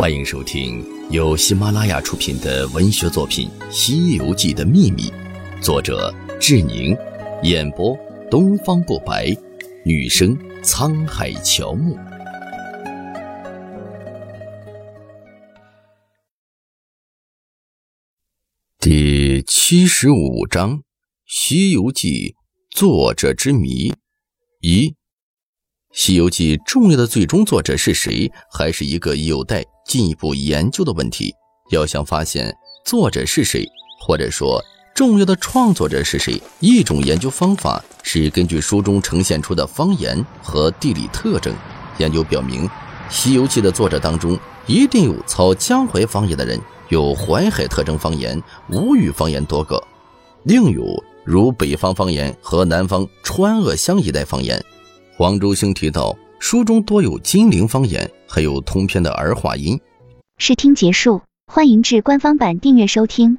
欢迎收听由喜马拉雅出品的文学作品《西游记的秘密》，作者志宁，演播东方不白，女生沧海乔木。第七十五章《西游记》作者之谜一，《西游记》重要的最终作者是谁，还是一个有待进一步研究的问题。要想发现作者是谁，或者说重要的创作者是谁，一种研究方法是根据书中呈现出的方言和地理特征。研究表明，《西游记》的作者当中一定有操江淮方言的人。有淮海特征方言、吴语方言多个，另有如北方方言和南方川鄂湘一带方言。黄周兴提到，书中多有金陵方言，还有通篇的儿化音。试听结束，欢迎至官方版订阅收听。